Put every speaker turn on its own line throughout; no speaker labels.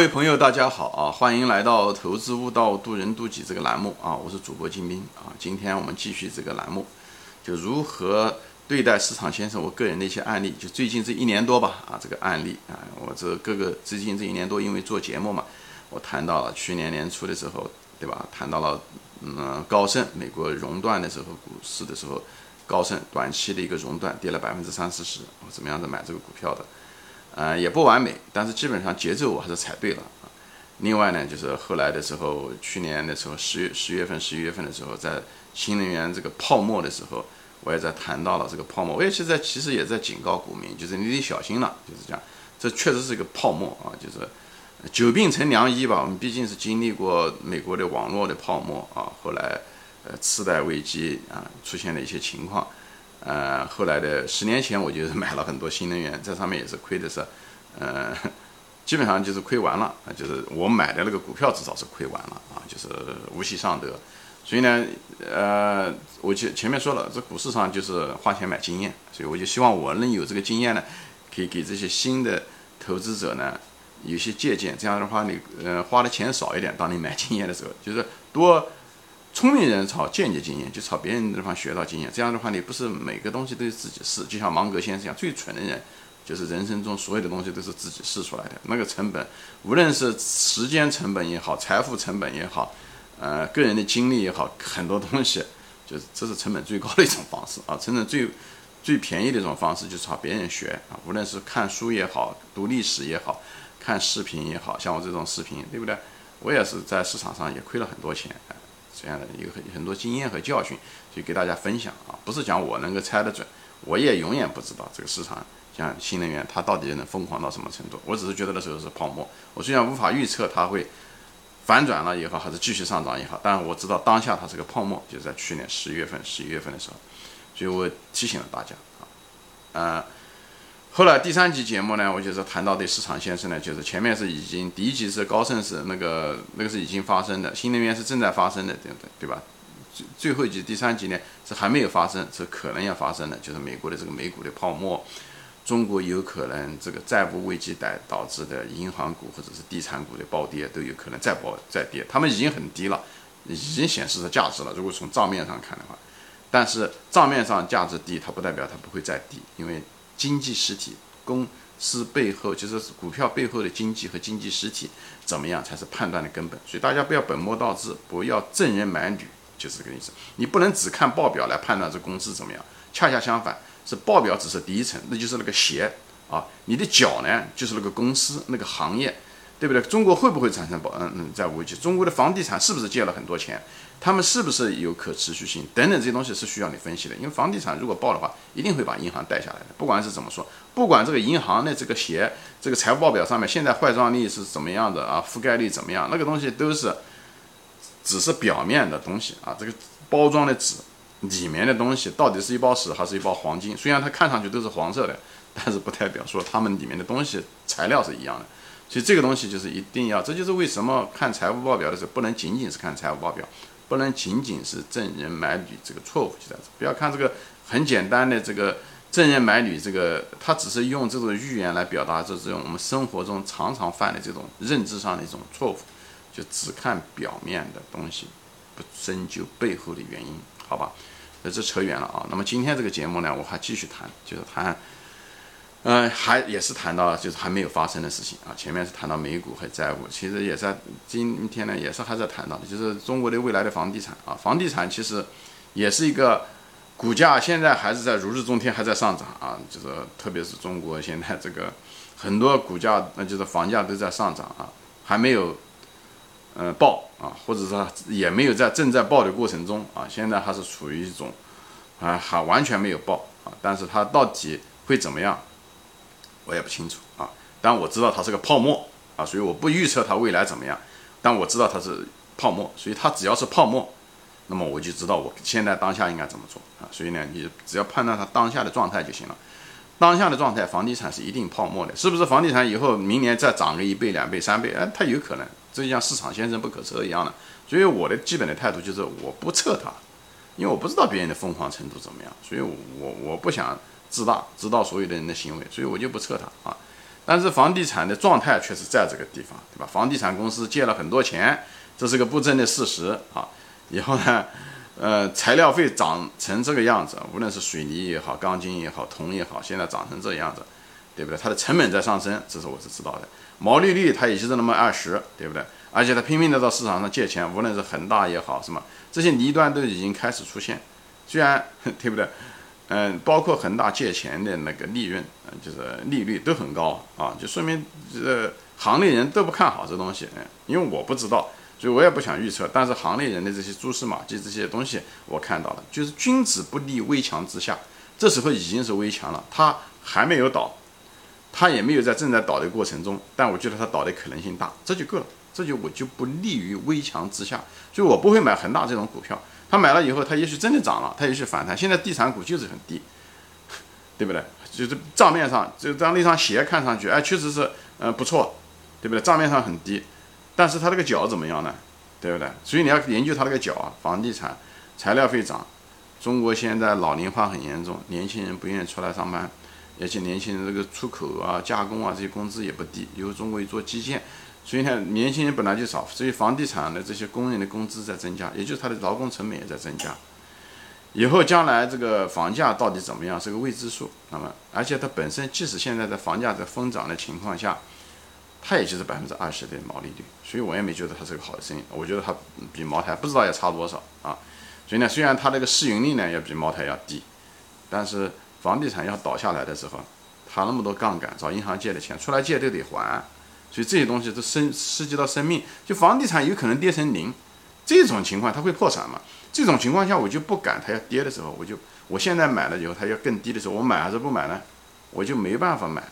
各位朋友，大家好啊！欢迎来到《投资悟道，渡人渡己》这个栏目啊！我是主播金兵啊！今天我们继续这个栏目，就如何对待市场先生，我个人的一些案例，就最近这一年多吧啊，这个案例啊，我这各个最近这一年多，因为做节目嘛，我谈到了去年年初的时候，对吧？谈到了嗯，高盛美国熔断的时候，股市的时候，高盛短期的一个熔断，跌了百分之三四十，我怎么样子买这个股票的？呃，也不完美，但是基本上节奏我还是踩对了啊。另外呢，就是后来的时候，去年的时候，十月十月份、十一月份的时候，在新能源这个泡沫的时候，我也在谈到了这个泡沫。我也其实其实也在警告股民，就是你得小心了，就是这样。这确实是个泡沫啊，就是久病成良医吧。我们毕竟是经历过美国的网络的泡沫啊，后来呃次贷危机啊出现了一些情况。呃，后来的十年前，我就是买了很多新能源，在上面也是亏的是，呃，基本上就是亏完了啊，就是我买的那个股票至少是亏完了啊，就是无息上得。所以呢，呃，我就前面说了，这股市上就是花钱买经验，所以我就希望我能有这个经验呢，可以给这些新的投资者呢有些借鉴。这样的话，你呃花的钱少一点，当你买经验的时候，就是多。聪明人炒间接经验，就炒别人的地方学到经验。这样的话，你不是每个东西都是自己试。就像芒格先生一样，最蠢的人就是人生中所有的东西都是自己试出来的。那个成本，无论是时间成本也好，财富成本也好，呃，个人的经历也好，很多东西就是这是成本最高的一种方式啊。成本最最便宜的一种方式就是朝别人学啊。无论是看书也好，读历史也好，看视频也好像我这种视频，对不对？我也是在市场上也亏了很多钱。这样的有很很多经验和教训，就给大家分享啊，不是讲我能够猜得准，我也永远不知道这个市场像新能源它到底能疯狂到什么程度。我只是觉得那时候是泡沫，我虽然无法预测它会反转了也好，还是继续上涨也好，但是我知道当下它是个泡沫，就是在去年十一月份、十一月份的时候，所以我提醒了大家啊，嗯。后来第三集节目呢，我就是谈到对市场先生呢，就是前面是已经第一集是高盛是那个那个是已经发生的，新能源是正在发生的，对不对？对吧？最最后一集第三集呢是还没有发生，是可能要发生的，就是美国的这个美股的泡沫，中国有可能这个债务危机导导致的银行股或者是地产股的暴跌都有可能再暴再跌，他们已经很低了，已经显示着价值了。如果从账面上看的话，但是账面上价值低，它不代表它不会再低，因为。经济实体公司背后，就是股票背后的经济和经济实体怎么样才是判断的根本。所以大家不要本末倒置，不要正人买履，就是这个意思。你不能只看报表来判断这公司怎么样，恰恰相反，是报表只是第一层，那就是那个鞋啊，你的脚呢就是那个公司那个行业。对不对？中国会不会产生保嗯嗯债务危机？中国的房地产是不是借了很多钱？他们是不是有可持续性？等等这些东西是需要你分析的。因为房地产如果爆的话，一定会把银行带下来的。不管是怎么说，不管这个银行的这个鞋，这个财务报表上面现在坏账率是怎么样的啊？覆盖率怎么样？那个东西都是只是表面的东西啊。这个包装的纸里面的东西到底是一包屎还是一包黄金？虽然它看上去都是黄色的，但是不代表说它们里面的东西材料是一样的。所以这个东西就是一定要，这就是为什么看财务报表的时候不能仅仅是看财务报表，不能仅仅是证人买履这个错误就在这，不要看这个很简单的这个证人买履这个，他只是用这种语言来表达这这种我们生活中常常犯的这种认知上的一种错误，就只看表面的东西，不深究背后的原因，好吧？那这扯远了啊。那么今天这个节目呢，我还继续谈，就是谈。嗯，还也是谈到就是还没有发生的事情啊。前面是谈到美股和债务，其实也在今天呢，也是还在谈到的，就是中国的未来的房地产啊。房地产其实也是一个股价现在还是在如日中天，还在上涨啊。就是特别是中国现在这个很多股价，那就是房价都在上涨啊，还没有呃爆啊，或者说也没有在正在爆的过程中啊。现在还是处于一种啊还完全没有爆啊，但是它到底会怎么样？我也不清楚啊，但我知道它是个泡沫啊，所以我不预测它未来怎么样。但我知道它是泡沫，所以它只要是泡沫，那么我就知道我现在当下应该怎么做啊。所以呢，你只要判断它当下的状态就行了。当下的状态，房地产是一定泡沫的，是不是？房地产以后明年再涨个一倍、两倍、三倍，哎，它有可能，这就像市场先生不可测一样的。所以我的基本的态度就是我不测它，因为我不知道别人的疯狂程度怎么样，所以我我不想。自大，知道所有的人的行为，所以我就不测它啊。但是房地产的状态确实在这个地方，对吧？房地产公司借了很多钱，这是个不争的事实啊。以后呢，呃，材料费涨成这个样子，无论是水泥也好，钢筋也好，铜也好，现在涨成这样子，对不对？它的成本在上升，这是我是知道的。毛利率它也就是那么二十，对不对？而且它拼命的到市场上借钱，无论是恒大也好，什么这些泥端都已经开始出现。虽然 对不对？嗯，包括恒大借钱的那个利润，嗯，就是利率都很高啊，就说明这行内人都不看好这东西。嗯，因为我不知道，所以我也不想预测。但是行内人的这些蛛丝马迹这些东西我看到了，就是君子不立危墙之下。这时候已经是危墙了，他还没有倒，他也没有在正在倒的过程中，但我觉得他倒的可能性大，这就够了。这就我就不利于危墙之下，所以我不会买恒大这种股票。他买了以后，他也许真的涨了，他也许反弹。现在地产股就是很低，对不对？就是账面上，就当那双鞋看上去，哎，确实是，呃，不错，对不对？账面上很低，但是它那个脚怎么样呢？对不对？所以你要研究它那个脚啊。房地产材料费涨，中国现在老龄化很严重，年轻人不愿意出来上班，而且年轻人这个出口啊、加工啊这些工资也不低，因为中国做基建。所以呢，年轻人本来就少，所以房地产的这些工人的工资在增加，也就是他的劳工成本也在增加。以后将来这个房价到底怎么样是个未知数。那么，而且它本身即使现在的房价在疯涨的情况下，它也就是百分之二十的毛利率，所以我也没觉得它是个好的生意。我觉得它比茅台不知道要差多少啊。所以呢，虽然它这个市盈率呢要比茅台要低，但是房地产要倒下来的时候，它那么多杠杆，找银行借的钱出来借都得还。所以这些东西都生涉及到生命，就房地产有可能跌成零，这种情况它会破产嘛？这种情况下我就不敢，它要跌的时候，我就我现在买了以后，它要更低的时候，我买还是不买呢？我就没办法买。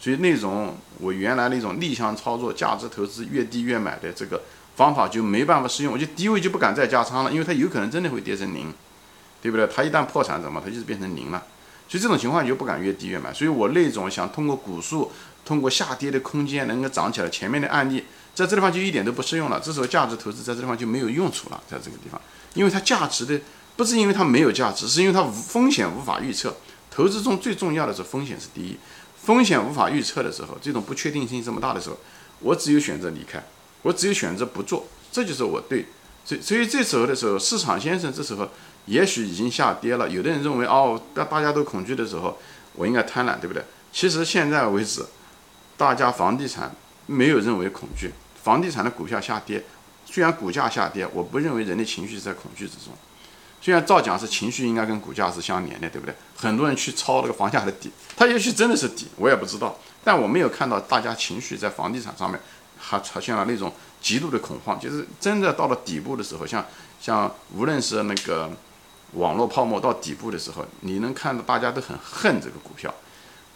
所以那种我原来那种逆向操作、价值投资越低越买的这个方法就没办法适用，我就低位就不敢再加仓了，因为它有可能真的会跌成零，对不对？它一旦破产怎么？它就是变成零了。所以这种情况你就不敢越低越买。所以我那种想通过股数。通过下跌的空间能够涨起来，前面的案例在这地方就一点都不适用了。这时候价值投资在这地方就没有用处了，在这个地方，因为它价值的不是因为它没有价值，是因为它无风险无法预测。投资中最重要的是风险是第一，风险无法预测的时候，这种不确定性这么大的时候，我只有选择离开，我只有选择不做，这就是我对。所以所以这时候的时候，市场先生这时候也许已经下跌了。有的人认为哦，当大家都恐惧的时候，我应该贪婪，对不对？其实现在为止。大家房地产没有认为恐惧，房地产的股票下跌，虽然股价下跌，我不认为人的情绪是在恐惧之中。虽然照讲是情绪应该跟股价是相连的，对不对？很多人去抄那个房价的底，它也许真的是底，我也不知道。但我没有看到大家情绪在房地产上面还出现了那种极度的恐慌，就是真的到了底部的时候，像像无论是那个网络泡沫到底部的时候，你能看到大家都很恨这个股票。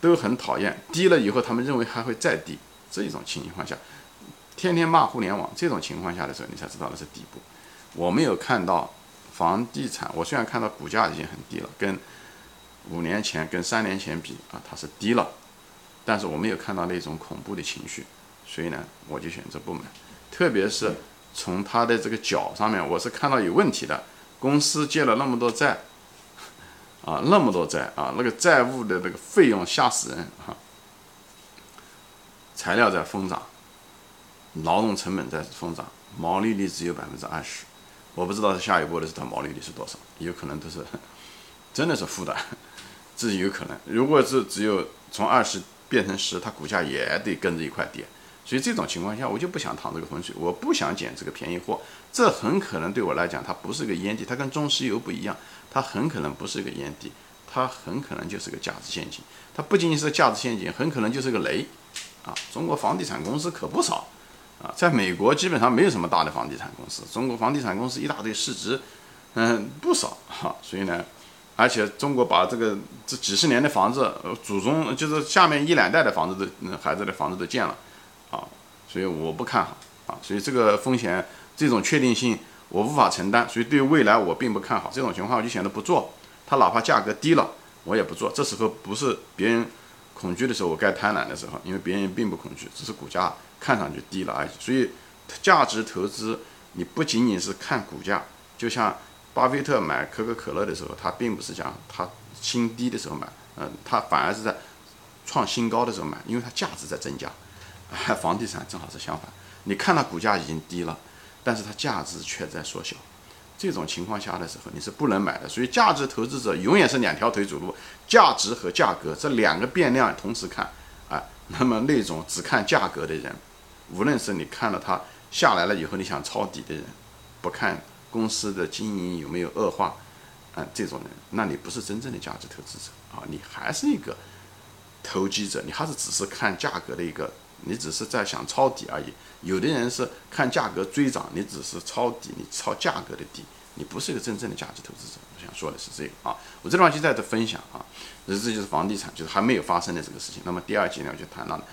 都很讨厌，低了以后他们认为还会再低，这一种情况下，天天骂互联网，这种情况下的时候，你才知道那是底部。我没有看到房地产，我虽然看到股价已经很低了，跟五年前、跟三年前比啊，它是低了，但是我没有看到那种恐怖的情绪，所以呢，我就选择不买。特别是从它的这个脚上面，我是看到有问题的，公司借了那么多债。啊，那么多债啊，那个债务的那个费用吓死人啊！材料在疯涨，劳动成本在疯涨，毛利率只有百分之二十，我不知道下一步的是它毛利率是多少，有可能都是真的是负的，这是有可能。如果是只有从二十变成十，它股价也得跟着一块跌。所以这种情况下，我就不想趟这个浑水，我不想捡这个便宜货。这很可能对我来讲，它不是个烟蒂，它跟中石油不一样，它很可能不是个烟蒂，它很可能就是个价值陷阱。它不仅仅是价值陷阱，很可能就是个雷。啊，中国房地产公司可不少啊，在美国基本上没有什么大的房地产公司，中国房地产公司一大堆，市值嗯不少哈。所以呢，而且中国把这个这几十年的房子，祖宗就是下面一两代的房子都孩子的房子都建了。啊，所以我不看好啊，所以这个风险这种确定性我无法承担，所以对未来我并不看好。这种情况我就选择不做，它哪怕价格低了，我也不做。这时候不是别人恐惧的时候，我该贪婪的时候，因为别人并不恐惧，只是股价看上去低了而已。所以价值投资你不仅仅是看股价，就像巴菲特买可口可乐的时候，他并不是讲他新低的时候买，嗯，他反而是在。创新高的时候买，因为它价值在增加。房地产正好是相反，你看它股价已经低了，但是它价值却在缩小。这种情况下的时候，你是不能买的。所以价值投资者永远是两条腿走路，价值和价格这两个变量同时看啊。那么那种只看价格的人，无论是你看了它下来了以后你想抄底的人，不看公司的经营有没有恶化，啊，这种人，那你不是真正的价值投资者啊，你还是一个投机者，你还是只是看价格的一个。你只是在想抄底而已。有的人是看价格追涨，你只是抄底，你抄价格的底，你不是一个真正的价值投资者。我想说的是这个啊，我这地方就在这分享啊，这这就是房地产，就是还没有发生的这个事情。那么第二节呢，就谈到了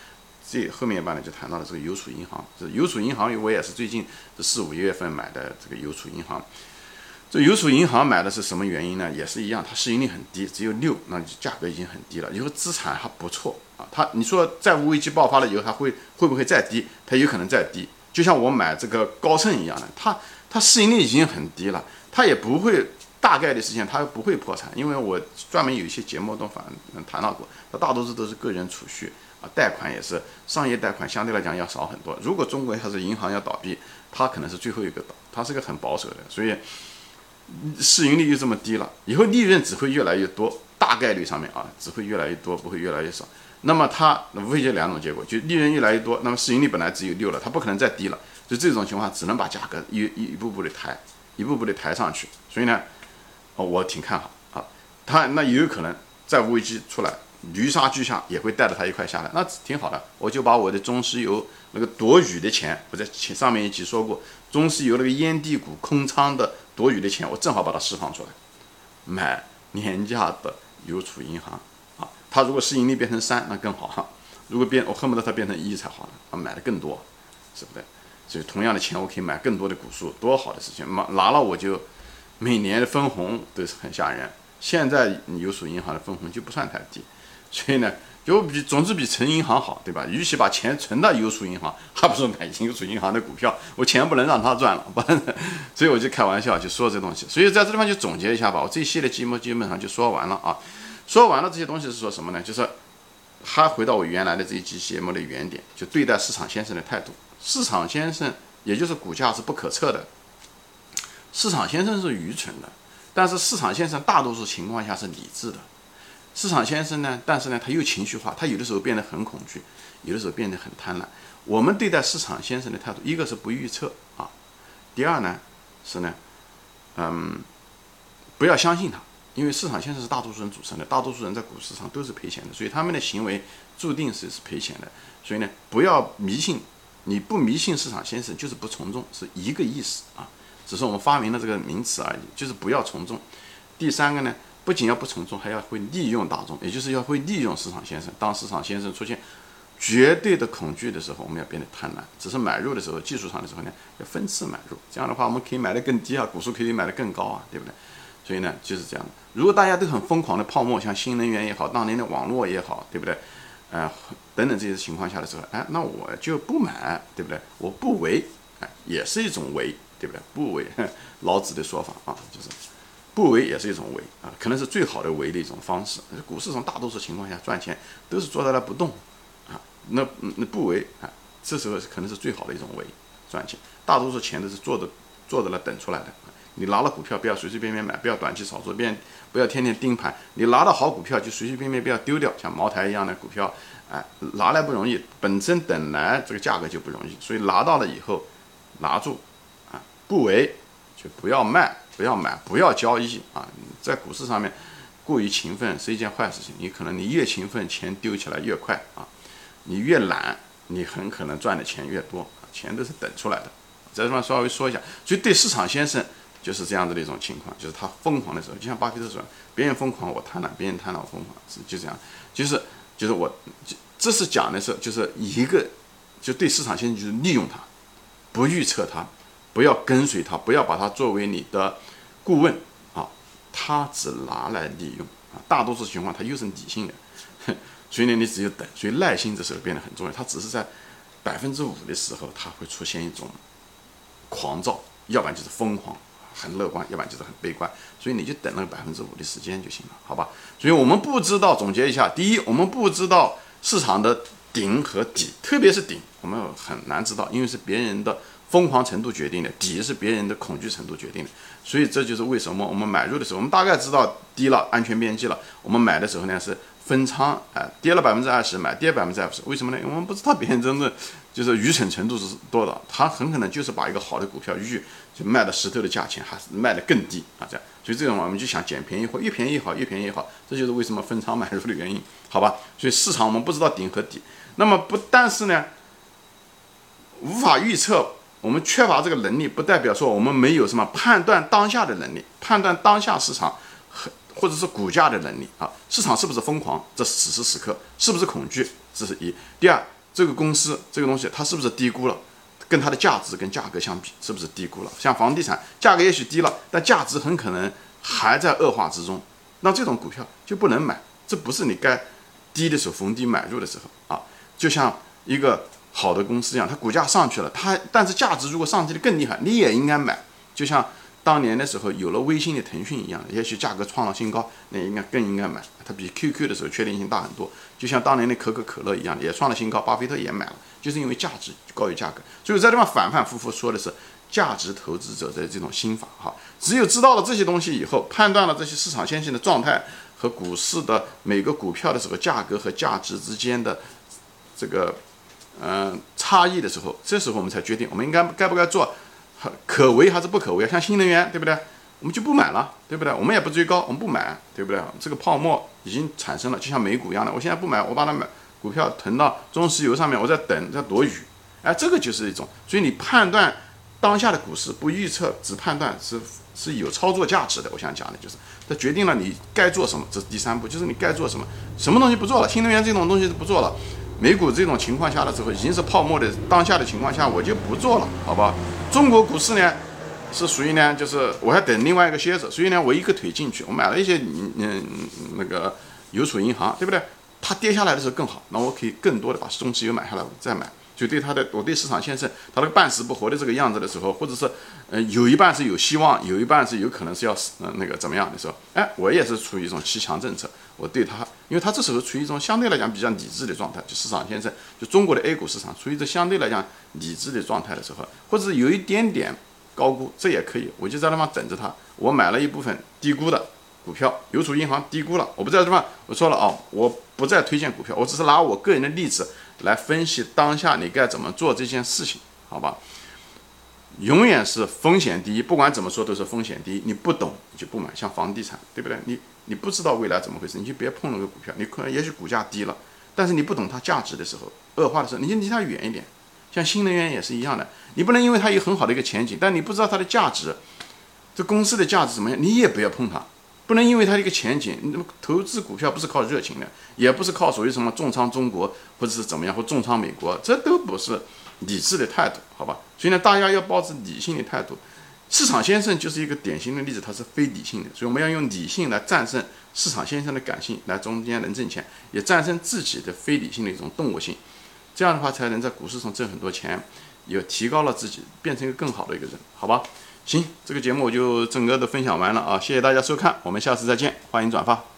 这后面一半呢，就谈到了这个邮储银行。这邮储银行，我也是最近四五月份买的这个邮储银行。这邮储银行买的是什么原因呢？也是一样，它市盈率很低，只有六，那价格已经很低了，以后资产还不错啊。它你说债务危机爆发了以后，它会会不会再低？它有可能再低。就像我买这个高盛一样的，它它市盈率已经很低了，它也不会大概率事件，它不会破产。因为我专门有一些节目都反谈到过，它大多数都是个人储蓄啊，贷款也是商业贷款，相对来讲要少很多。如果中国要是银行要倒闭，它可能是最后一个倒，它是个很保守的，所以。市盈率就这么低了，以后利润只会越来越多，大概率上面啊，只会越来越多，不会越来越少。那么它无非就两种结果，就利润越来越多，那么市盈率本来只有六了，它不可能再低了。就这种情况，只能把价格一一一步步的抬，一步步的抬上去。所以呢，哦，我挺看好啊。它那也有可能债务危机出来，泥沙巨下也会带着它一块下来，那挺好的。我就把我的中石油那个躲雨的钱，我在前上面一集说过，中石油那个烟蒂股空仓的。多余的钱，我正好把它释放出来，买廉价的邮储银行啊。它如果市盈率变成三，那更好哈。如果变，我恨不得它变成一才好呢。啊，买的更多，是不对？所以同样的钱，我可以买更多的股数，多好的事情！拿拿了我就每年的分红都是很吓人。现在邮储银行的分红就不算太低，所以呢。就比总之比存银行好，对吧？与其把钱存到邮储银行，还不如买邮储银行的股票。我钱不能让他赚了，不然，所以我就开玩笑就说这东西。所以在这地方就总结一下吧。我这一系列节目基本上就说完了啊。说完了这些东西是说什么呢？就是还回到我原来的这一期节目的原点，就对待市场先生的态度。市场先生也就是股价是不可测的，市场先生是愚蠢的，但是市场先生大多数情况下是理智的。市场先生呢？但是呢，他又情绪化，他有的时候变得很恐惧，有的时候变得很贪婪。我们对待市场先生的态度，一个是不预测啊，第二呢是呢，嗯，不要相信他，因为市场先生是大多数人组成的，大多数人在股市上都是赔钱的，所以他们的行为注定是是赔钱的。所以呢，不要迷信，你不迷信市场先生就是不从众，是一个意思啊，只是我们发明了这个名词而已，就是不要从众。第三个呢？不仅要不从众，还要会利用大众，也就是要会利用市场先生。当市场先生出现绝对的恐惧的时候，我们要变得贪婪。只是买入的时候，技术上的时候呢，要分次买入。这样的话，我们可以买得更低啊，股数可以买得更高啊，对不对？所以呢，就是这样的。如果大家都很疯狂的泡沫，像新能源也好，当年的网络也好，对不对？呃，等等这些情况下的时候，哎，那我就不买，对不对？我不为，哎，也是一种为，对不对？不为，老子的说法啊，就是。不为也是一种为啊，可能是最好的为的一种方式。股市上大多数情况下赚钱都是坐在那不动啊，那那不为啊，这时候可能是最好的一种为赚钱。大多数钱都是坐着坐着那等出来的。你拿了股票不要随随便便买，不要短期炒作，别不要天天盯盘。你拿到好股票就随随便便不要丢掉，像茅台一样的股票，哎，拿来不容易，本身等来这个价格就不容易，所以拿到了以后拿住啊，不为就不要卖。不要买，不要交易啊！在股市上面过于勤奋是一件坏事情。你可能你越勤奋，钱丢起来越快啊！你越懒，你很可能赚的钱越多。钱都是等出来的。在这地方稍微说一下，所以对市场先生就是这样子的一种情况，就是他疯狂的时候，就像巴菲特说：“别人疯狂我贪婪，别人贪婪我疯狂。”是就这样，就是就是我，这是讲的是就是一个，就对市场先生就是利用他，不预测他。不要跟随他，不要把他作为你的顾问啊，他只拿来利用啊。大多数情况他又是理性的，所以呢，你只有等。所以耐心这时候变得很重要。他只是在百分之五的时候，他会出现一种狂躁，要不然就是疯狂，很乐观，要不然就是很悲观。所以你就等那个百分之五的时间就行了，好吧？所以我们不知道，总结一下：第一，我们不知道市场的顶和底，特别是顶，我们很难知道，因为是别人的疯狂程度决定的，底是别人的恐惧程度决定的。所以这就是为什么我们买入的时候，我们大概知道低了，安全边际了，我们买的时候呢是分仓，哎，跌了百分之二十买，跌百分之二十，为什么呢？因为我们不知道别人真正就是愚蠢程度是多少，他很可能就是把一个好的股票预就卖的石头的价钱，还是卖的更低啊，这样，所以这种我们就想捡便宜货，越便宜越好，越便宜越好，这就是为什么分仓买入的原因，好吧？所以市场我们不知道顶和底，那么不但是呢，无法预测。我们缺乏这个能力，不代表说我们没有什么判断当下的能力，判断当下市场和或者是股价的能力啊。市场是不是疯狂？这此时此刻是不是恐惧？这是一。第二，这个公司这个东西它是不是低估了？跟它的价值跟价格相比，是不是低估了？像房地产价格也许低了，但价值很可能还在恶化之中。那这种股票就不能买，这不是你该低的时候逢低买入的时候啊。就像一个。好的公司一样，它股价上去了，它但是价值如果上去的更厉害，你也应该买。就像当年的时候有了微信的腾讯一样，也许价格创了新高，那应该更应该买。它比 QQ 的时候确定性大很多。就像当年的可口可乐一样，也创了新高，巴菲特也买了，就是因为价值高于价格。所以在地方反反复复说的是价值投资者的这种心法哈。只有知道了这些东西以后，判断了这些市场先行的状态和股市的每个股票的时候价格和价值之间的这个。嗯，差异的时候，这时候我们才决定我们应该该不该做，可为还是不可为？像新能源，对不对？我们就不买了，对不对？我们也不追高，我们不买，对不对？这个泡沫已经产生了，就像美股一样的，我现在不买，我把它买股票囤到中石油上面，我在等，在躲雨。哎，这个就是一种，所以你判断当下的股市不预测，只判断是是有操作价值的。我想讲的就是，它决定了你该做什么，这是第三步，就是你该做什么，什么东西不做了，新能源这种东西不做了。美股这种情况下的时候，已经是泡沫的当下的情况下，我就不做了，好吧？中国股市呢，是属于呢，就是我还等另外一个蝎子，所以呢，我一个腿进去，我买了一些嗯嗯那个邮储银行，对不对？它跌下来的时候更好，那我可以更多的把中石油买下来再买。就对它的，我对市场先生他那个半死不活的这个样子的时候，或者是，呃，有一半是有希望，有一半是有可能是要死，呃，那个怎么样的时候，哎，我也是处于一种骑强政策，我对它，因为它这时候处于一种相对来讲比较理智的状态，就市场先生，就中国的 A 股市场处于这相对来讲理智的状态的时候，或者有一点点高估，这也可以，我就在那方等着它，我买了一部分低估的股票，邮储银行低估了，我不在这方，我说了哦，我不再推荐股票，我只是拿我个人的例子。来分析当下你该怎么做这件事情，好吧？永远是风险第一，不管怎么说都是风险第一。你不懂你就不买，像房地产，对不对？你你不知道未来怎么回事，你就别碰那个股票。你可能也许股价低了，但是你不懂它价值的时候，恶化的时候，你就离它远一点。像新能源也是一样的，你不能因为它有很好的一个前景，但你不知道它的价值，这公司的价值怎么样，你也不要碰它。不能因为它的一个前景，那么投资股票不是靠热情的，也不是靠所谓什么重仓中国或者是怎么样或重仓美国，这都不是理智的态度，好吧？所以呢，大家要保持理性的态度。市场先生就是一个典型的例子，他是非理性的，所以我们要用理性来战胜市场先生的感性，来中间能挣钱，也战胜自己的非理性的一种动物性，这样的话才能在股市上挣很多钱，也提高了自己，变成一个更好的一个人，好吧？行，这个节目我就整个的分享完了啊！谢谢大家收看，我们下次再见，欢迎转发。